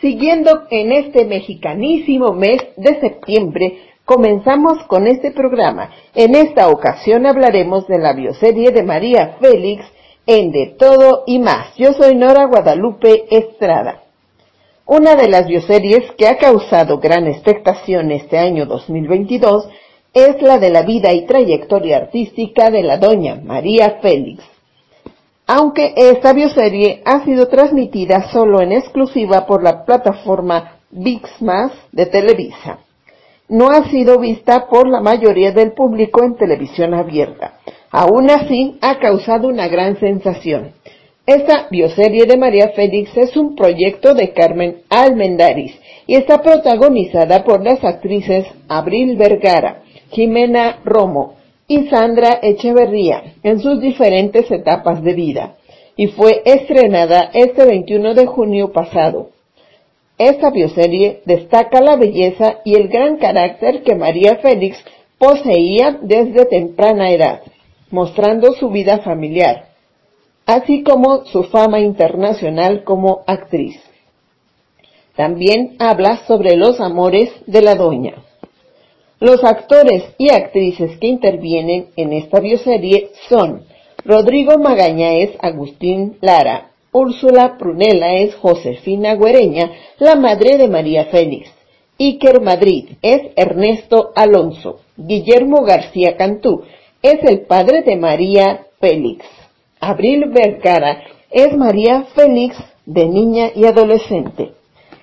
Siguiendo en este mexicanísimo mes de septiembre, comenzamos con este programa. En esta ocasión hablaremos de la bioserie de María Félix en De Todo y Más. Yo soy Nora Guadalupe Estrada. Una de las bioseries que ha causado gran expectación este año 2022 es la de la vida y trayectoria artística de la doña María Félix aunque esta bioserie ha sido transmitida solo en exclusiva por la plataforma VixMás de Televisa. No ha sido vista por la mayoría del público en televisión abierta. Aún así, ha causado una gran sensación. Esta bioserie de María Félix es un proyecto de Carmen Almendaris y está protagonizada por las actrices Abril Vergara, Jimena Romo, y Sandra Echeverría en sus diferentes etapas de vida y fue estrenada este 21 de junio pasado. Esta bioserie destaca la belleza y el gran carácter que María Félix poseía desde temprana edad, mostrando su vida familiar, así como su fama internacional como actriz. También habla sobre los amores de la doña. Los actores y actrices que intervienen en esta bioserie son Rodrigo Magaña es Agustín Lara, Úrsula Prunella es Josefina Güereña, la madre de María Félix, Iker Madrid es Ernesto Alonso, Guillermo García Cantú es el padre de María Félix, Abril Vergara es María Félix de niña y adolescente.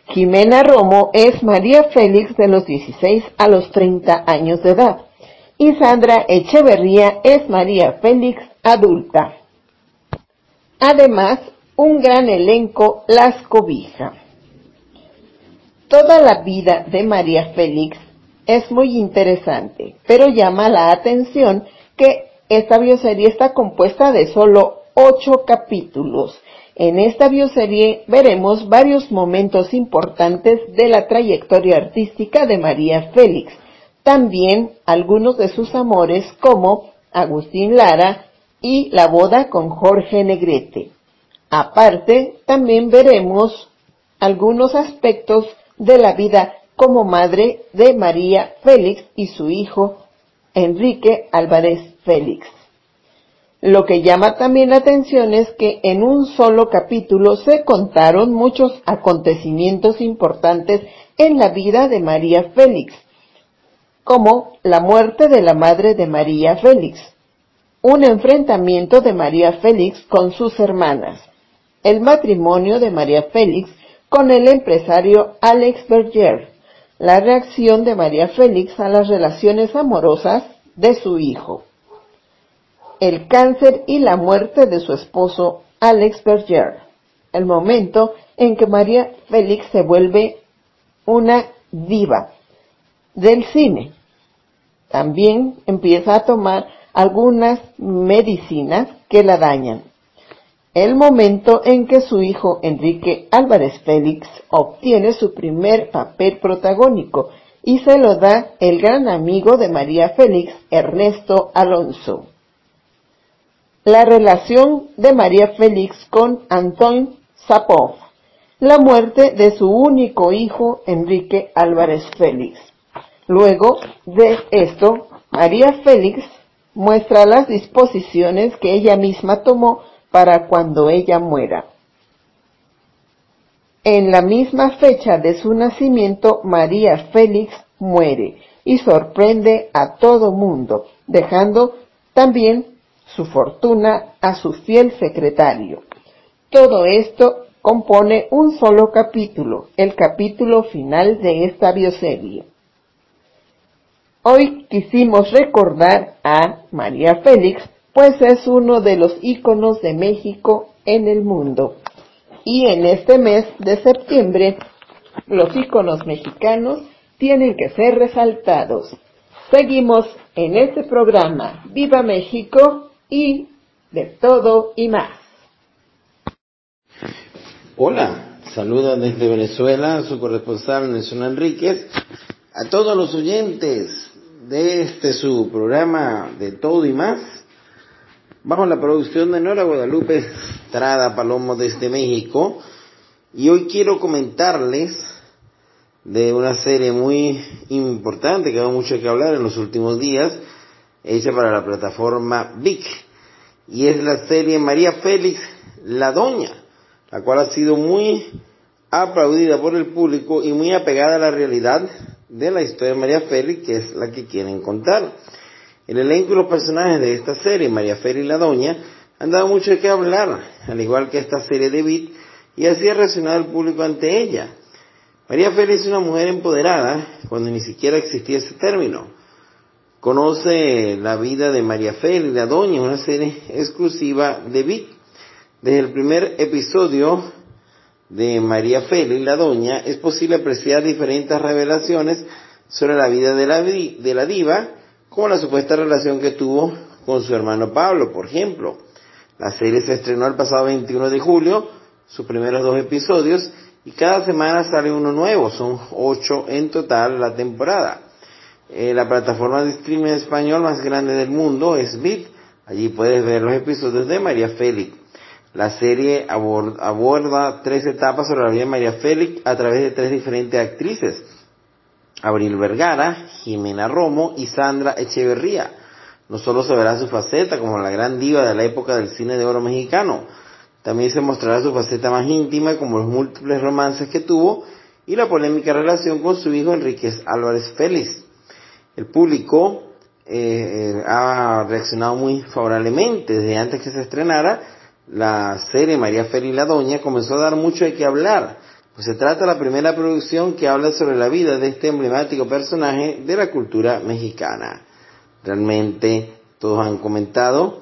Jimena Romo es María Félix de los 16 a los 30 años de edad y Sandra Echeverría es María Félix adulta. Además, un gran elenco las cobija. Toda la vida de María Félix es muy interesante, pero llama la atención que esta bioserie está compuesta de solo ocho capítulos en esta bioserie veremos varios momentos importantes de la trayectoria artística de María Félix, también algunos de sus amores como Agustín Lara y la boda con Jorge Negrete. Aparte, también veremos algunos aspectos de la vida como madre de María Félix y su hijo Enrique Álvarez Félix. Lo que llama también la atención es que en un solo capítulo se contaron muchos acontecimientos importantes en la vida de María Félix, como la muerte de la madre de María Félix, un enfrentamiento de María Félix con sus hermanas, el matrimonio de María Félix con el empresario Alex Berger, la reacción de María Félix a las relaciones amorosas de su hijo el cáncer y la muerte de su esposo Alex Berger, el momento en que María Félix se vuelve una diva del cine. También empieza a tomar algunas medicinas que la dañan. El momento en que su hijo Enrique Álvarez Félix obtiene su primer papel protagónico y se lo da el gran amigo de María Félix, Ernesto Alonso la relación de María Félix con Anton Zapov, la muerte de su único hijo Enrique Álvarez Félix. Luego de esto, María Félix muestra las disposiciones que ella misma tomó para cuando ella muera. En la misma fecha de su nacimiento, María Félix muere y sorprende a todo mundo, dejando también su fortuna a su fiel secretario. Todo esto compone un solo capítulo, el capítulo final de esta bioserie. Hoy quisimos recordar a María Félix, pues es uno de los íconos de México en el mundo. Y en este mes de septiembre, los íconos mexicanos tienen que ser resaltados. Seguimos en este programa Viva México y de todo y más. Hola, saludo desde Venezuela, su corresponsal Nelson Enríquez, a todos los oyentes de este su programa de todo y más, bajo la producción de Nora Guadalupe Estrada Palomo desde México, y hoy quiero comentarles de una serie muy importante que ha mucho que hablar en los últimos días, hecha para la plataforma VIC, y es la serie María Félix La Doña, la cual ha sido muy aplaudida por el público y muy apegada a la realidad de la historia de María Félix, que es la que quieren contar. El elenco y los personajes de esta serie, María Félix La Doña, han dado mucho de qué hablar, al igual que esta serie de VIC, y así ha reaccionado el público ante ella. María Félix es una mujer empoderada cuando ni siquiera existía ese término. Conoce la vida de María Félix, la doña, una serie exclusiva de VIT. Desde el primer episodio de María Félix, la doña, es posible apreciar diferentes revelaciones sobre la vida de la, de la diva, como la supuesta relación que tuvo con su hermano Pablo, por ejemplo. La serie se estrenó el pasado 21 de julio, sus primeros dos episodios, y cada semana sale uno nuevo, son ocho en total la temporada. Eh, la plataforma de streaming español más grande del mundo es Bit, allí puedes ver los episodios de María Félix. La serie aborda tres etapas sobre la vida de María Félix a través de tres diferentes actrices, Abril Vergara, Jimena Romo y Sandra Echeverría. No solo se verá su faceta como la gran diva de la época del cine de oro mexicano, también se mostrará su faceta más íntima, como los múltiples romances que tuvo y la polémica relación con su hijo Enríquez Álvarez Félix. El público eh, eh, ha reaccionado muy favorablemente. Desde antes que se estrenara, la serie María Félix la Doña comenzó a dar mucho de qué hablar, pues se trata de la primera producción que habla sobre la vida de este emblemático personaje de la cultura mexicana. Realmente todos han comentado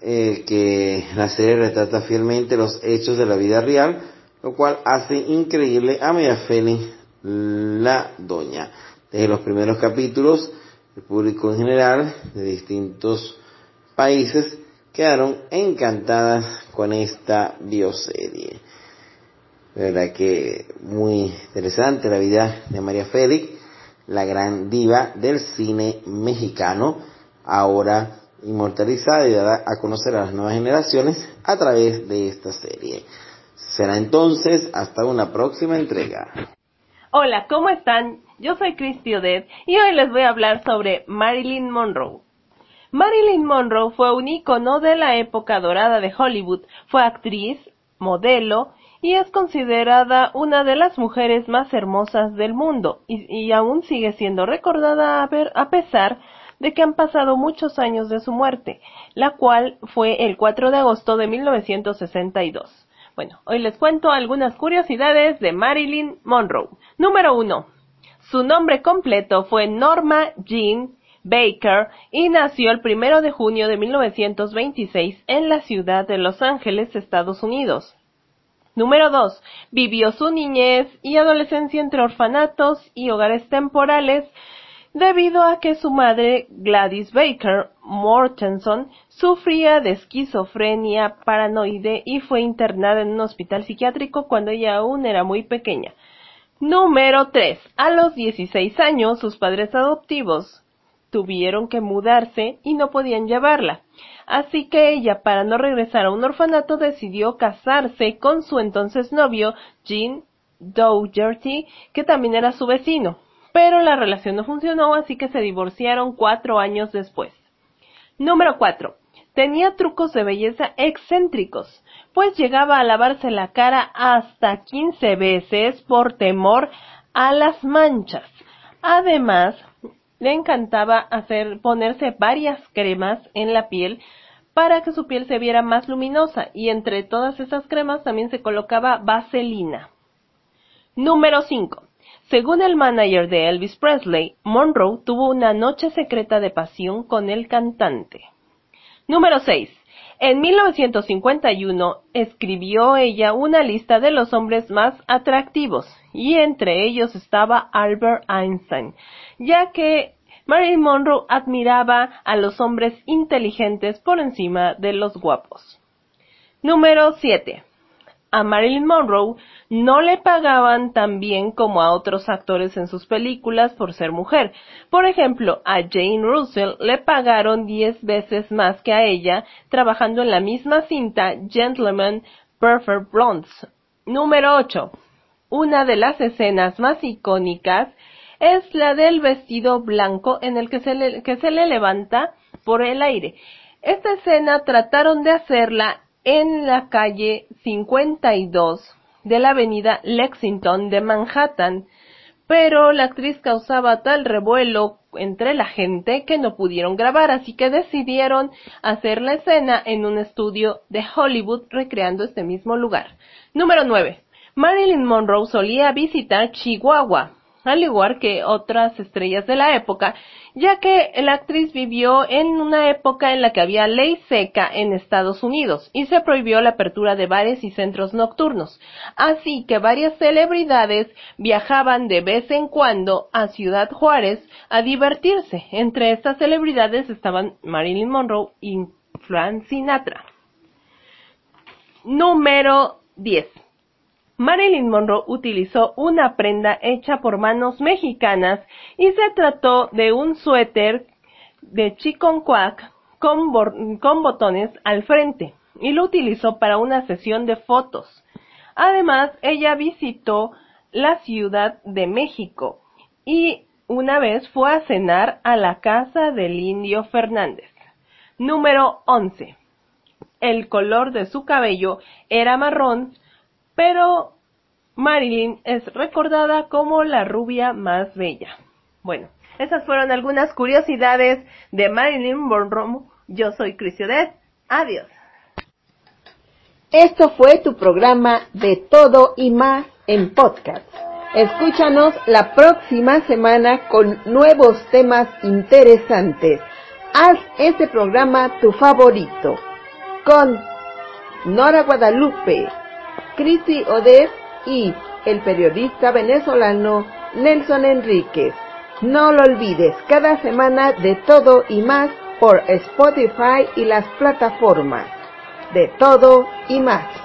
eh, que la serie retrata fielmente los hechos de la vida real, lo cual hace increíble a María Félix la Doña. Desde los primeros capítulos, el público en general de distintos países quedaron encantadas con esta bioserie. verdad que muy interesante la vida de María Félix, la gran diva del cine mexicano, ahora inmortalizada y dada a conocer a las nuevas generaciones a través de esta serie. Será entonces hasta una próxima entrega. Hola, ¿cómo están? Yo soy Christy Odette y hoy les voy a hablar sobre Marilyn Monroe. Marilyn Monroe fue un icono de la época dorada de Hollywood. Fue actriz, modelo y es considerada una de las mujeres más hermosas del mundo y, aún sigue siendo recordada a, a pesar de que han pasado muchos años de su muerte, la cual fue el 4 de agosto de 1962. Bueno, hoy les cuento algunas curiosidades de Marilyn Monroe. Número 1. Su nombre completo fue Norma Jean Baker y nació el 1 de junio de 1926 en la ciudad de Los Ángeles, Estados Unidos. Número 2. Vivió su niñez y adolescencia entre orfanatos y hogares temporales debido a que su madre Gladys Baker Mortenson sufría de esquizofrenia paranoide y fue internada en un hospital psiquiátrico cuando ella aún era muy pequeña. Número 3. A los 16 años sus padres adoptivos tuvieron que mudarse y no podían llevarla. Así que ella, para no regresar a un orfanato, decidió casarse con su entonces novio, Jean Dougherty, que también era su vecino pero la relación no funcionó, así que se divorciaron cuatro años después. Número 4. Tenía trucos de belleza excéntricos, pues llegaba a lavarse la cara hasta 15 veces por temor a las manchas. Además, le encantaba hacer ponerse varias cremas en la piel para que su piel se viera más luminosa y entre todas esas cremas también se colocaba vaselina. Número 5. Según el manager de Elvis Presley, Monroe tuvo una noche secreta de pasión con el cantante. Número 6. En 1951 escribió ella una lista de los hombres más atractivos y entre ellos estaba Albert Einstein, ya que Marilyn Monroe admiraba a los hombres inteligentes por encima de los guapos. Número 7 a Marilyn Monroe no le pagaban tan bien como a otros actores en sus películas por ser mujer. Por ejemplo, a Jane Russell le pagaron 10 veces más que a ella trabajando en la misma cinta Gentleman Perfect Blondes. Número 8. Una de las escenas más icónicas es la del vestido blanco en el que se que se le levanta por el aire. Esta escena trataron de hacerla en la calle 52 de la avenida Lexington de Manhattan, pero la actriz causaba tal revuelo entre la gente que no pudieron grabar, así que decidieron hacer la escena en un estudio de Hollywood recreando este mismo lugar. Número 9. Marilyn Monroe solía visitar Chihuahua, al igual que otras estrellas de la época, ya que la actriz vivió en una época en la que había ley seca en Estados Unidos y se prohibió la apertura de bares y centros nocturnos, así que varias celebridades viajaban de vez en cuando a Ciudad Juárez a divertirse. Entre estas celebridades estaban Marilyn Monroe y Frank Sinatra. Número 10. Marilyn Monroe utilizó una prenda hecha por manos mexicanas y se trató de un suéter de chicken con, con botones al frente y lo utilizó para una sesión de fotos. Además, ella visitó la Ciudad de México y una vez fue a cenar a la casa del indio Fernández. Número 11. El color de su cabello era marrón pero Marilyn es recordada como la rubia más bella. Bueno, esas fueron algunas curiosidades de Marilyn Monroe. Yo soy Crisiodet. Adiós. Esto fue tu programa de todo y más en podcast. Escúchanos la próxima semana con nuevos temas interesantes. Haz este programa tu favorito. Con Nora Guadalupe, Cristi Odez y el periodista venezolano Nelson Enríquez. No lo olvides, cada semana de todo y más por Spotify y las plataformas. De todo y más.